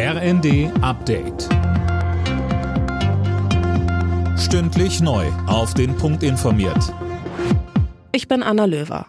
RND Update. Stündlich neu. Auf den Punkt informiert. Ich bin Anna Löwer.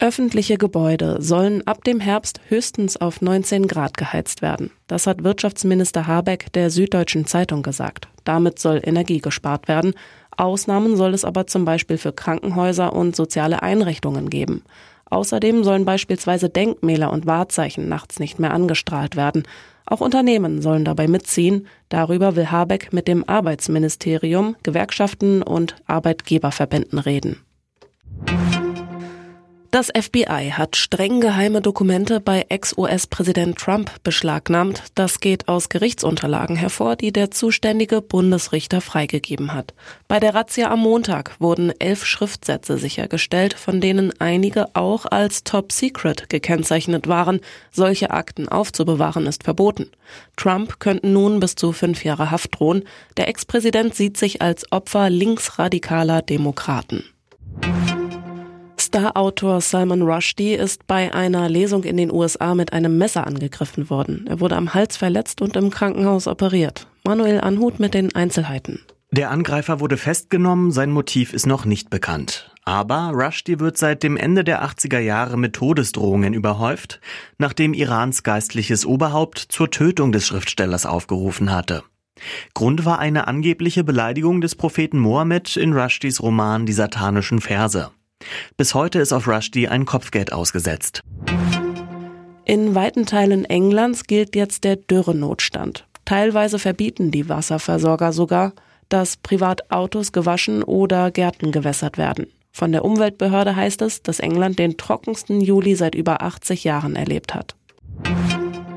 Öffentliche Gebäude sollen ab dem Herbst höchstens auf 19 Grad geheizt werden. Das hat Wirtschaftsminister Habeck der Süddeutschen Zeitung gesagt. Damit soll Energie gespart werden. Ausnahmen soll es aber zum Beispiel für Krankenhäuser und soziale Einrichtungen geben. Außerdem sollen beispielsweise Denkmäler und Wahrzeichen nachts nicht mehr angestrahlt werden. Auch Unternehmen sollen dabei mitziehen. Darüber will Habeck mit dem Arbeitsministerium, Gewerkschaften und Arbeitgeberverbänden reden. Das FBI hat streng geheime Dokumente bei Ex-US-Präsident Trump beschlagnahmt. Das geht aus Gerichtsunterlagen hervor, die der zuständige Bundesrichter freigegeben hat. Bei der Razzia am Montag wurden elf Schriftsätze sichergestellt, von denen einige auch als Top Secret gekennzeichnet waren. Solche Akten aufzubewahren ist verboten. Trump könnten nun bis zu fünf Jahre Haft drohen. Der Ex-Präsident sieht sich als Opfer linksradikaler Demokraten. Star-Autor Salman Rushdie ist bei einer Lesung in den USA mit einem Messer angegriffen worden. Er wurde am Hals verletzt und im Krankenhaus operiert. Manuel Anhut mit den Einzelheiten. Der Angreifer wurde festgenommen, sein Motiv ist noch nicht bekannt. Aber Rushdie wird seit dem Ende der 80er Jahre mit Todesdrohungen überhäuft, nachdem Irans geistliches Oberhaupt zur Tötung des Schriftstellers aufgerufen hatte. Grund war eine angebliche Beleidigung des Propheten Mohammed in Rushdies Roman Die satanischen Verse. Bis heute ist auf Rushdie ein Kopfgeld ausgesetzt. In weiten Teilen Englands gilt jetzt der Dürrenotstand. Teilweise verbieten die Wasserversorger sogar, dass Privatautos gewaschen oder Gärten gewässert werden. Von der Umweltbehörde heißt es, dass England den trockensten Juli seit über 80 Jahren erlebt hat.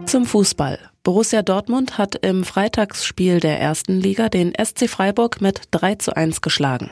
Zum Fußball. Borussia Dortmund hat im Freitagsspiel der ersten Liga den SC Freiburg mit 3 zu 1 geschlagen.